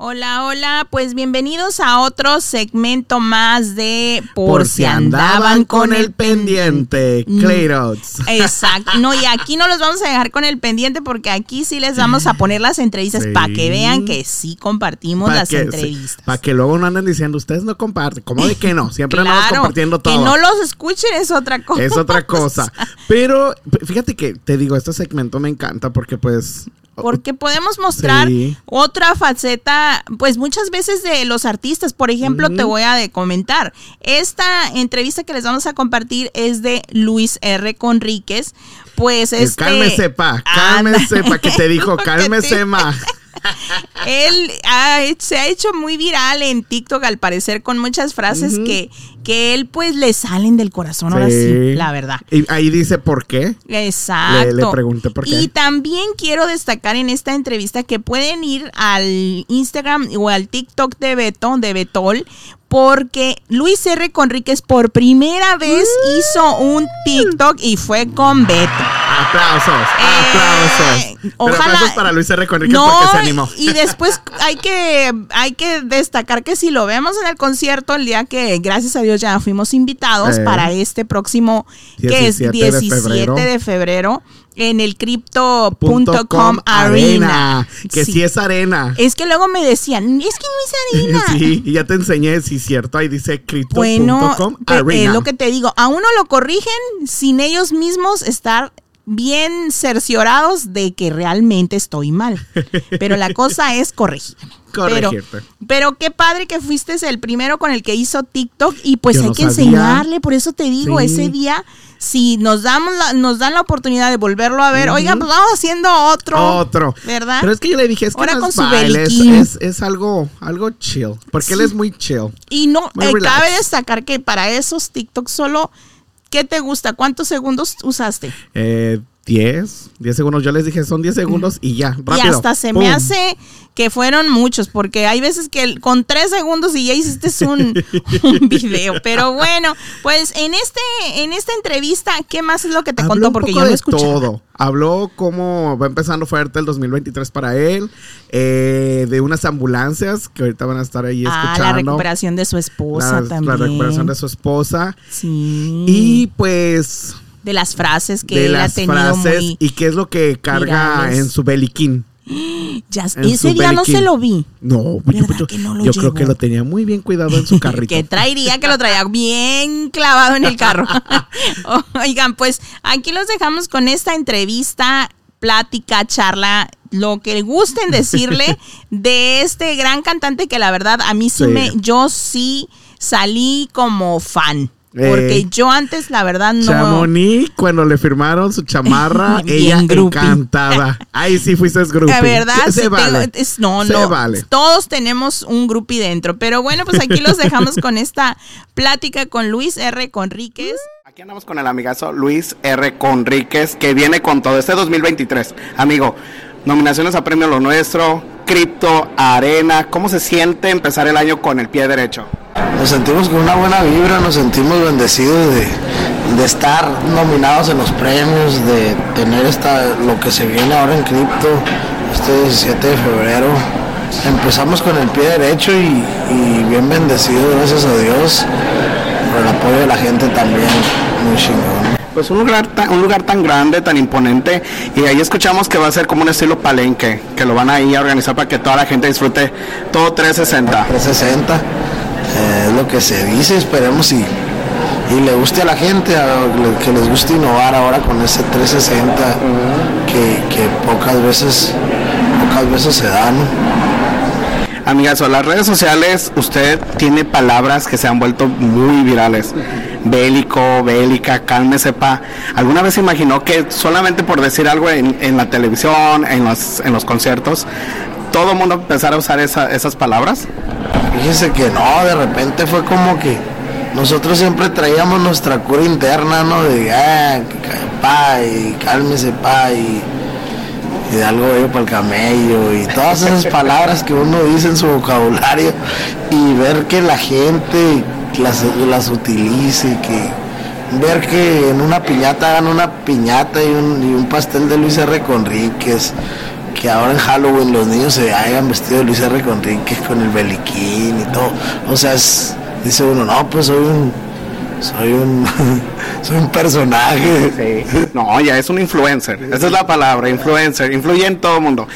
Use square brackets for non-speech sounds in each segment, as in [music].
Hola, hola, pues bienvenidos a otro segmento más de Por, si andaban con el pendiente. Clayrods. [laughs] Exacto. No, y aquí no los vamos a dejar con el pendiente porque aquí sí les vamos a poner las entrevistas para que vean que sí compartimos las entrevistas. Para que luego no anden diciendo, ustedes no comparten. ¿Cómo de que no? Siempre andamos compartiendo todo. Que no los escuchen es otra cosa. [laughs] Es otra cosa. Pero fíjate que te digo, este segmento me encanta porque pues porque podemos mostrar otra faceta, pues muchas veces de los artistas. Por ejemplo, te voy a comentar, esta entrevista que les vamos a compartir es de Luis R. Conríquez. Pues este... Cálmese, pa, cálmese, pa, que te [laughs] dijo, cálmese, ma. Él se ha hecho muy viral en TikTok al parecer con muchas frases que, que él pues le salen del corazón ahora sí, la verdad. Y ahí dice por qué. Exacto. Le, pregunté por qué. Y también quiero destacar en esta entrevista que pueden ir al Instagram o al TikTok de Beto, de Betol, porque Luis R. Conríquez por primera vez mm. hizo un TikTok y fue con Beto. Aplausos, eh, aplausos. ojalá, para Luis R. Conríquez porque se animó. Y después hay que, hay que destacar que si lo vemos en el concierto, el día que, gracias a Dios, ya fuimos invitados para este próximo, que es 17 de febrero en el crypto.com arena. Que sí. es arena. Es que luego me decían, es que no es arena. [laughs] sí, y ya te enseñé, sí, cierto, ahí dice crypto.com bueno, arena. Es lo que te digo, a uno lo corrigen sin ellos mismos estar bien cerciorados de que realmente estoy mal. Pero la cosa [laughs] es corregirme. Pero, pero, qué padre que fuiste el primero con el que hizo TikTok y pues hay que enseñarle, por eso te digo, ese día si nos damos nos dan la oportunidad de volverlo a ver, oiga, pues vamos haciendo otro. Otro. ¿Verdad? Pero es que yo le dije, es que Ahora con su es, es, algo, algo chill, porque él es muy chill. Y no, eh, cabe destacar que para esos TikTok solo ¿Qué te gusta? ¿Cuántos segundos usaste? Eh, 10, 10 segundos. Yo les dije, son 10 segundos y ya, rápido. Y hasta se me hace que fueron muchos, porque hay veces que con 3 segundos y ya hiciste [laughs] un, un, video. Pero bueno, pues en este en esta entrevista, ¿qué más es lo que te contó? Porque yo no escuché. todo. Habló cómo va empezando fuerte el 2023 para él, eh, de unas ambulancias que ahorita van a estar ahí ah, escuchando. la recuperación de su esposa también. La recuperación de su esposa. Sí. Y pues de las frases que él ha tenido muy y qué es lo que carga en su beliquín. Ya, ese día no se lo vi. No, yo, yo creo que lo tenía muy bien cuidado en su [laughs] carrito. que traería que lo traía bien clavado en el carro. [laughs] [laughs] Oigan, pues aquí los dejamos con esta entrevista, plática, charla, lo que gusten decirle de este gran cantante que la verdad a mí sí. me, yo sí salí como fan. Porque eh, yo antes, la verdad, no. Chamonix, cuando le firmaron su chamarra, [laughs] ella encantada. Ay, sí, fuiste groupie. La verdad, se vale. no, no. Vale. Todos tenemos un groupie dentro. Pero bueno, pues aquí los dejamos con esta plática con Luis R. Conríquez. Aquí andamos con el amigazo Luis R. Conríquez, que viene con todo este 2023. Amigo, nominaciones a Premio Lo Nuestro, Cripto, Arena. ¿Cómo se siente empezar el año con el pie derecho? Nos sentimos con una buena vibra, nos sentimos bendecidos de, estar nominados en los premios, de tener esta, lo que se viene ahora en cripto, este 17 de febrero. Empezamos con el pie derecho y, bien bendecidos, gracias a Dios, por el apoyo de la gente también, muy chingón pues un lugar, tan, un lugar tan grande, tan imponente, y ahí escuchamos que va a ser como un estilo palenque, que lo van a ir a organizar para que toda la gente disfrute todo 360. 360 es lo que se dice, esperemos y, y le guste a la gente, que les guste innovar ahora con ese 360 que, pocas veces pocas veces se dan. Amigas, en las redes sociales usted tiene palabras que se han vuelto muy virales. Bélico, bélica, cálmese pa. ¿Alguna vez imaginó que solamente por decir algo en, la televisión, en los, en los conciertos, todo el mundo empezara a usar esas palabras? Fíjese que no, de repente fue como que nosotros siempre traíamos nuestra cura interna, ¿no? De, ah, pa, y cálmese, pa, y, de algo bello para el camello, y todas esas [laughs] palabras que uno dice en su vocabulario, y ver que la gente las, las utilice, que ver que en una piñata hagan una piñata y un, y un pastel de Luis R. Conríquez, que ahora en Halloween los niños se hayan vestido de Luis R. Conríquez con el beliquín y todo. O sea, dice uno, no, pues soy un soy un [laughs] soy un personaje. No, ya es un influencer. Esa es la palabra, influencer. Influye en todo el mundo.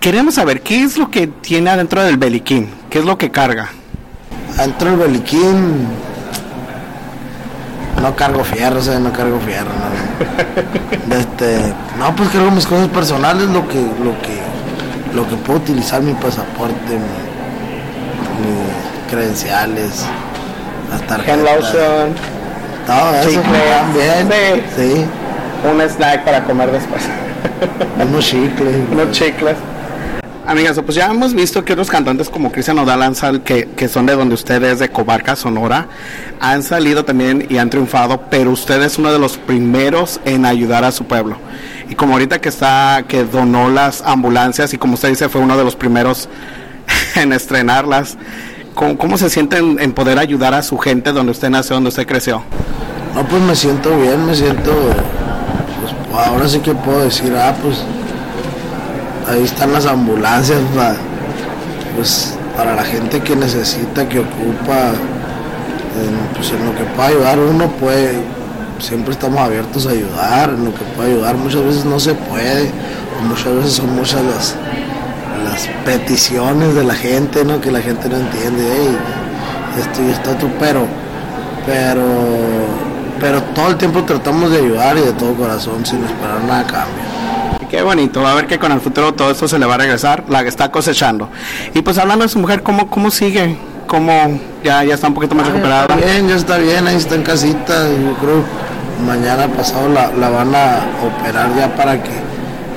Queremos saber qué es lo que tiene adentro del beliquín, qué es lo que carga. Adentro del beliquín no cargo fierro, o no cargo fierro. No, este, no pues cargo mis cosas personales, lo que, lo que, lo que puedo utilizar, mi pasaporte, mis credenciales, las tarjetas. Todo eso también. Sí. Un snack para comer después. Unos chicles. Unos chicles. Amigas, pues ya hemos visto que otros cantantes como Cristian Odal que, que son de donde ustedes, de Cobarca, Sonora, han salido también y han triunfado, pero usted es uno de los primeros en ayudar a su pueblo. Y como ahorita que está, que donó las ambulancias y como usted dice, fue uno de los primeros [laughs] en estrenarlas, ¿cómo, se siente en, poder ayudar a su gente donde usted nació, donde usted creció? No, pues me siento bien, me siento, pues ahora sí que puedo decir, ah, pues ahí están las ambulancias para, pues, para la gente que necesita, que ocupa, en, pues en lo que pueda ayudar uno puede, siempre estamos abiertos a ayudar, en lo que pueda ayudar, muchas veces no se puede, muchas veces son muchas las, las peticiones de la gente, ¿no? que la gente no entiende, esto y esto otro, pero, pero, pero todo el tiempo tratamos de ayudar y de todo corazón sin esperar nada a cambio. Qué bonito, va a ver que con el futuro todo esto se le va a regresar, la que está cosechando. Y pues hablando de su mujer, ¿cómo, cómo sigue? ¿Cómo ya, ya está un poquito más ah, recuperada? bien, ya está bien, ahí está en casita. Yo creo mañana pasado la, la van a operar ya para que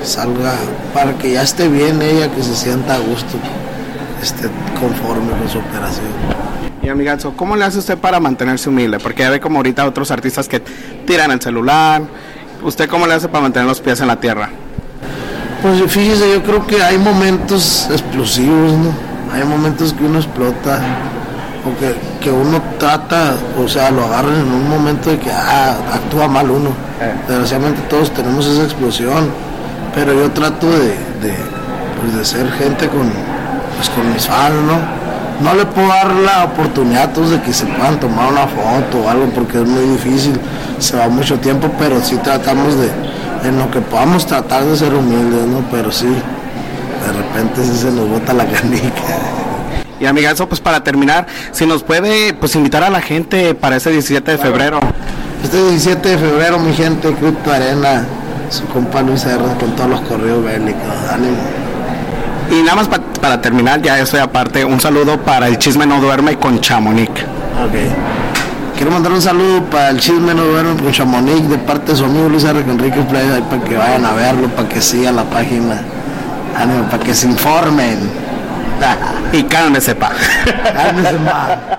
salga, para que ya esté bien ella, que se sienta a gusto, esté conforme con su operación. Y amigazo, ¿cómo le hace usted para mantenerse humilde? Porque ya ve como ahorita otros artistas que tiran el celular. ¿Usted cómo le hace para mantener los pies en la tierra? Pues fíjese, yo creo que hay momentos explosivos, ¿no? Hay momentos que uno explota o que, uno trata, o sea, lo agarran en un momento de que ah, actúa mal uno. Eh. Desgraciadamente todos tenemos esa explosión, pero yo trato de, pues, de, ser gente con, pues, con mis fans, ¿no? No le puedo dar la oportunidad a todos de que se puedan tomar una foto o algo porque es muy difícil, se va mucho tiempo, pero sí tratamos de, en lo que podamos tratar de ser humildes, ¿no? Pero sí, de repente sí se nos bota la [laughs] canica. Y amigazo, pues para terminar, si nos puede pues invitar a la gente para ese 17 de febrero. Este 17 de febrero, mi gente, Cripto Arena, su compa Luis R con todos los correos bélicos, ánimo. Y nada más para terminar, ya estoy aparte, un saludo para el chisme no duerme con Chamonix. Ok. Quiero mandar un saludo para el chisme no duerme con Chamonix de parte de su amigo Luis R. Enrique Playa, para que vayan a verlo, para que sigan la página, para que se informen. y cálmese, pa. Cálmese, pa.